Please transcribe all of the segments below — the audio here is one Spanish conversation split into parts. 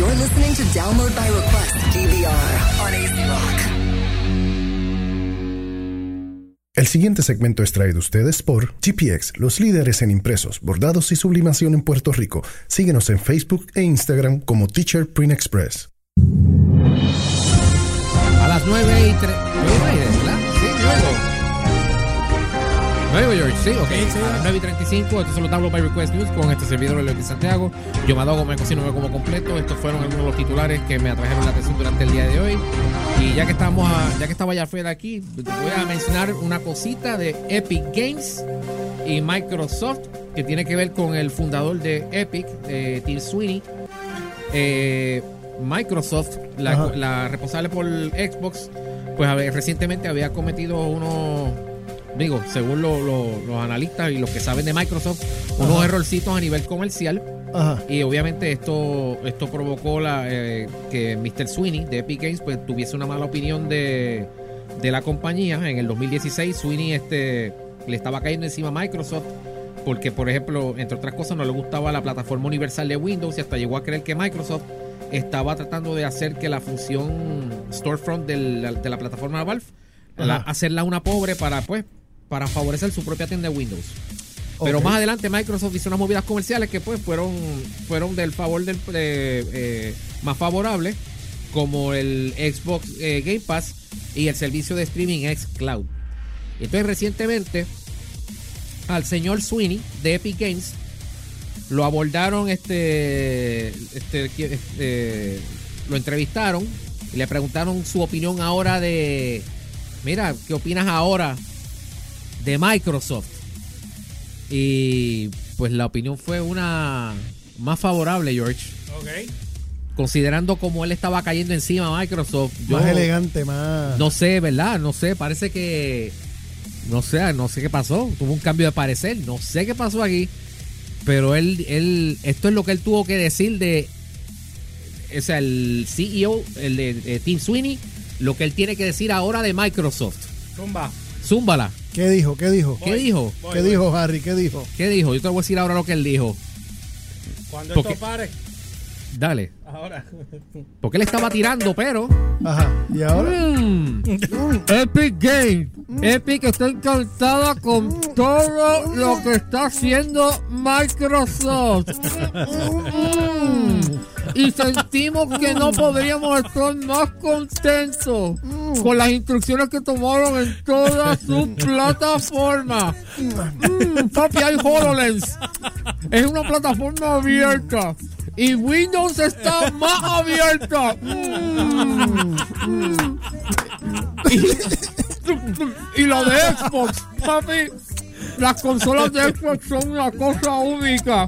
You're listening to Download by Request DVR on AC Rock. El siguiente segmento es traído a ustedes por GPX, los líderes en impresos, bordados y sublimación en Puerto Rico. Síguenos en Facebook e Instagram como Teacher Print Express. A las 9 y 3. ¿verdad? Sí, luego. 9 George, sí, ok. A las 9 y 35, estos son los Download by Request News con este servidor León de Santiago. Yo me me cocino como completo. Estos fueron algunos de los titulares que me atrajeron la atención durante el día de hoy. Y ya que estamos a- ya que estaba ya Fred aquí, voy a mencionar una cosita de Epic Games y Microsoft que tiene que ver con el fundador de Epic, eh, Tim Sweeney. Eh, Microsoft, la, la responsable por Xbox, pues a ver, recientemente había cometido unos, digo, según lo- lo- los analistas y los que saben de Microsoft, unos Ajá. errorcitos a nivel comercial. Ajá. Y obviamente esto, esto provocó la, eh, que Mr. Sweeney de Epic Games pues, tuviese una mala opinión de, de la compañía. En el 2016 Sweeney este, le estaba cayendo encima a Microsoft porque, por ejemplo, entre otras cosas, no le gustaba la plataforma universal de Windows y hasta llegó a creer que Microsoft estaba tratando de hacer que la función storefront del- de la plataforma Valve, la- hacerla una pobre para, pues, para favorecer su propia tienda de Windows. Pero más adelante Microsoft hizo unas movidas comerciales que pues fueron, fueron del favor del eh, eh, más favorable, como el Xbox eh, Game Pass y el servicio de streaming xCloud. Entonces recientemente al señor Sweeney de Epic Games lo abordaron, este, este, este, lo entrevistaron y le preguntaron su opinión ahora de, mira, ¿qué opinas ahora de Microsoft? Y pues la opinión fue una más favorable, George. Ok. Considerando cómo él estaba cayendo encima a Microsoft. yo Más elegante, más. No sé, ¿verdad? No sé, parece que. No sé, no sé qué pasó. Tuvo un cambio de parecer. No sé qué pasó aquí. Pero él, él, esto es lo que él tuvo que decir de. O sea, el CEO, el de, de Tim Sweeney, lo que él tiene que decir ahora de Microsoft. Zumba. Zúmbala. ¿Qué dijo? ¿Qué dijo? ¿Qué dijo? Voy, ¿Qué voy. dijo Harry? ¿Qué dijo? ¿Qué dijo? Yo te voy a decir ahora lo que él dijo. Cuando Porque- esto pare. Dale. Ahora. Porque él estaba tirando, pero. Ajá. ¿Y ahora? Mm. Epic Games. Epic está encantada con todo lo que está haciendo Microsoft. Mm. Y sentimos que no podríamos estar más contentos con las instrucciones que tomaron en todas sus plataformas. Mm, papi, hay HoloLens. Es una plataforma abierta. Y Windows está más abierta. Mm, mm. Y, y lo de Xbox, papi. Las consolas de Xbox son una cosa única.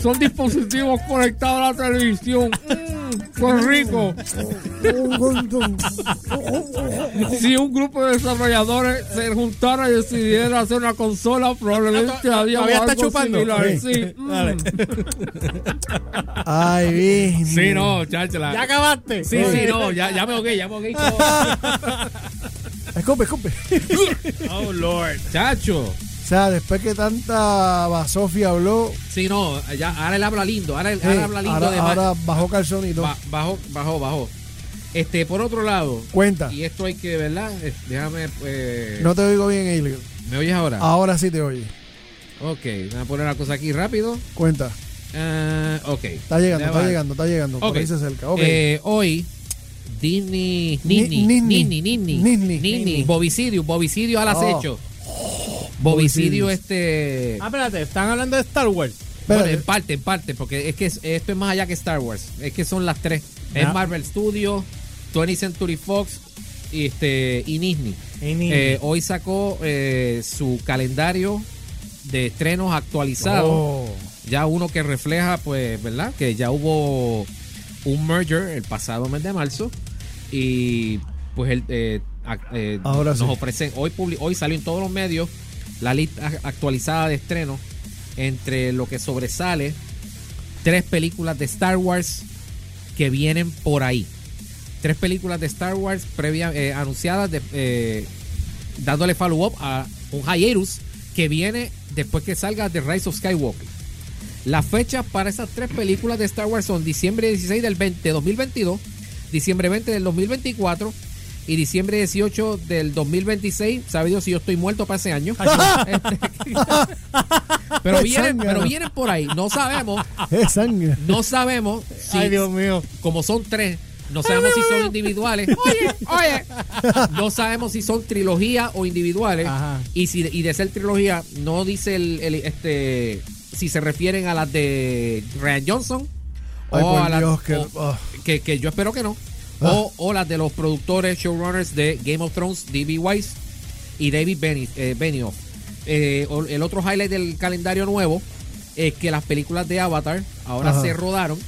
Son dispositivos conectados a la televisión. Qué rico. Si un grupo de desarrolladores se juntara y decidiera hacer una consola, probablemente haría ¿Todavía está algo chupando? similar. Sí. Sí. Dale. Ay, bien. Sí, no, cháchala. ¿Ya acabaste? Sí, sí, no, ya, ya me ahogué, ya me ahogué. Escupe, escupe. Oh, Lord. Chacho. O sea, después que tanta basofia habló, Sí, no, ya, ahora él habla lindo, ahora él, eh, ahora habla lindo ahora, de ahora bajó calzón y todo. Ba- bajó, bajó, bajó. Este, por otro lado, Cuenta. y esto hay que, ¿verdad? Déjame, eh, No te oigo bien, Ailio. ¿me oyes ahora? Ahora sí te oye. Ok, voy a poner una cosa aquí rápido. Cuenta. Ah, ok. Está llegando, está llegando, está llegando. Por Ok. ahí se acerca. Ok. Eh, hoy, Disney, Disney, Disney. Disney. Disney, Bobicidio, Bobicidio al Oh. acecho. Bobicidio, Bobicidio. este. Ah, espérate, están hablando de Star Wars. Bueno, en parte, en parte, porque es que es- esto es más allá que Star Wars. Es que son las tres. Es Ya. Marvel Studios, 20th Century Fox y, este, y Disney. Y Disney. Eh, hoy sacó eh, su calendario de estrenos actualizado. Oh. Ya uno que refleja, pues, ¿verdad? Que ya hubo un merger el pasado mes de marzo. Y pues el, eh, eh, Ahora nos sí. ofrecen, hoy, hoy salió en todos los medios la lista actualizada de estrenos entre lo que sobresale tres películas de Star Wars que vienen por ahí. Tres películas de Star Wars previa, eh, anunciadas de, eh, dándole follow-up a un hiatus que viene después que salga The Rise of Skywalker. Las fechas para esas tres películas de Star Wars son diciembre 16 del 20, 2022, diciembre 20 del 2024 y diciembre 18 del 2026. Sabe Dios si yo estoy muerto para ese año. Este, pero, vienen, pero vienen por ahí. No sabemos, Es sangre. no sabemos si, Ay, Dios mío. como son tres, no sabemos si son individuales. Oye, oye. No sabemos si son trilogía o individuales. Ajá. Y si y de ser trilogía, no dice el, el- este si se refieren a las de Ryan Johnson Ay, o por a las Dios, que- o- ah. que, que yo espero que no. O, o las de los productores, showrunners de Game of Thrones, D.B. Weiss y David eh, Benioff. Eh, el otro highlight del calendario nuevo es que las películas de Avatar ahora Ajá. se rodaron.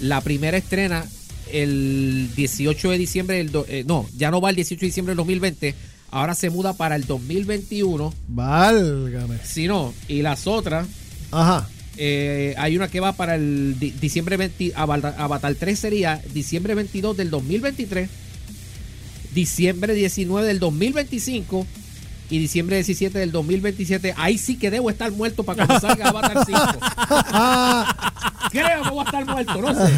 La primera estrena el 18 de diciembre del... do- eh, no, ya no va el 18 de diciembre del 2020. Ahora se muda para el 2021. Válgame. Si no, y las otras Ajá. Eh, hay una que va para el di- diciembre 20, Avatar, Avatar 3 sería diciembre 22 del 2023, diciembre 19 del 2025 y diciembre 17 del 2027. Ahí sí que debo estar muerto para cuando salga Avatar 5. Creo que voy a estar muerto, no sé.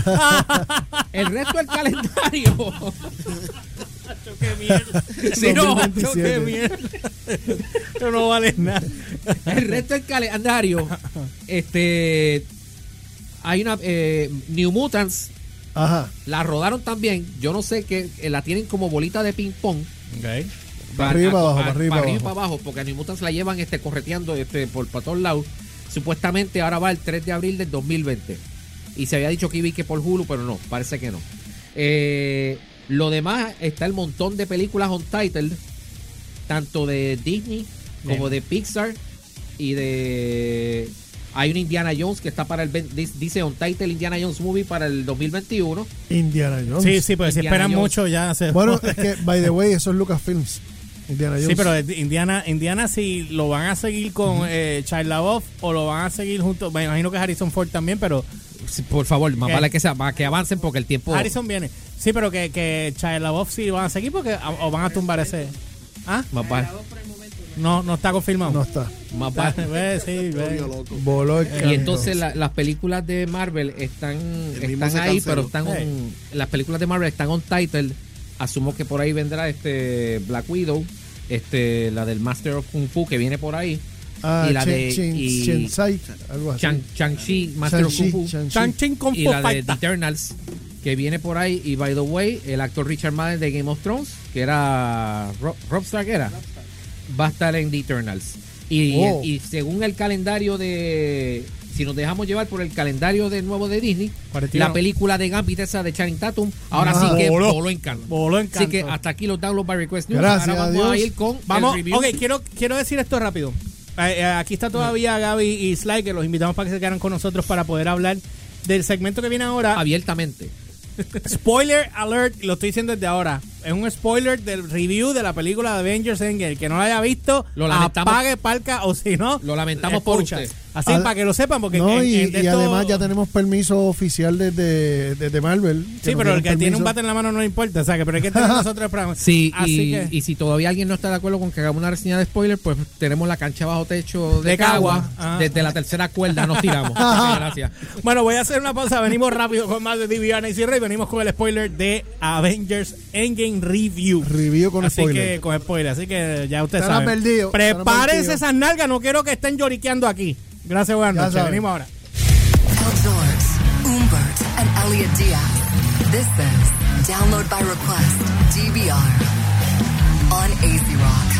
El resto del calendario. Qué mierda. Si no, 2027. Qué mierda. Esto no vale nada. el resto del calendario, este, hay una eh, New Mutants Ajá. La rodaron también. Yo no sé que eh, la tienen como bolita de ping pong. Para arriba, para abajo, para arriba, para abajo. y para abajo, porque a New Mutants la llevan este, correteando este, por, para todos lados. Supuestamente ahora va el 3 de abril del 2020. Y se había dicho que iba y que por Hulu, pero no, parece que no. Eh, lo demás está el montón de películas untitled, tanto de Disney como de Pixar y de... Hay un Indiana Jones que está para el... dice- Dice Untitled Indiana Jones Movie para el 2021. Indiana Jones. Sí, sí, pero si Indiana esperan Jones. mucho ya se Bueno, es que, by the way, eso es Lucasfilms. Indiana Jones. Sí, pero Indiana, Indiana si lo van a seguir con eh, Shia LaBeouf o lo van a seguir junto, me imagino que Harrison Ford también, pero Por favor, más ¿Qué? vale que, sea, más que avancen porque el tiempo... Harrison viene. Sí, pero que, que Shia LaBeouf sí van a seguir porque o van a tumbar ese. ¿Ah? Más vale. No, no está confirmado. No está. Más vale. Ve, sí, Y entonces la- las películas de Marvel están, están ahí, pero están Hey. las películas de Marvel están on title. Asumo que por ahí vendrá este Black Widow, este la del Master of Kung Fu que viene por ahí Ah, y la de- Shensai, algo así. Chang Chang-Chi Master Kung Fu y la de. The Eternals que viene por ahí y by the way el actor Richard Madden de Game of Thrones que era Rob, Rob Stark era va a estar en The Eternals y, Oh. y según el calendario de si nos dejamos llevar por el calendario de nuevo de Disney 41. la película de Gambit esa de Channing Tatum ahora Ah, sí que voló. voló en Voló en así que hasta aquí los downloads by request news Gracias ahora vamos a Dios. ir con Vamos, el review ok, quiero, quiero decir esto rápido. Eh, eh, aquí está todavía Gaby y Sly, que los invitamos para que se quedaran con nosotros para poder hablar del segmento que viene ahora. abiertamente Spoiler alert, lo estoy diciendo desde ahora. Es un spoiler del review de la película de Avengers Endgame. El que no la haya visto, Lo lamentamos. apague, palca, o si no, Lo lamentamos por usted. Así Ad- para que lo sepan, porque No, en- y, en de y esto- además ya tenemos permiso oficial desde, desde Marvel. Sí, pero el que tiene un bate en la mano no le importa. O sea, que pero hay que tener nosotros el programa. Sí, Así y, que, y si todavía alguien no está de acuerdo con que hagamos una reseña de spoiler, pues tenemos la cancha bajo techo de, De Cagua. Cagua. Ah. Desde la tercera cuerda nos tiramos. Gracias. Bueno, voy a hacer una pausa. Venimos rápido con más de DVR y Cierre y venimos con el spoiler de Avengers Endgame Review. Review con Así spoiler. que con spoiler. Así que ya saben. perdidos, estarán Prepárense esas nalgas. No quiero que estén lloriqueando aquí. Gracias, buenas noches. Venimos ahora. Umbert, and Elliot Diaz. This is Download by Request, DVR, on AC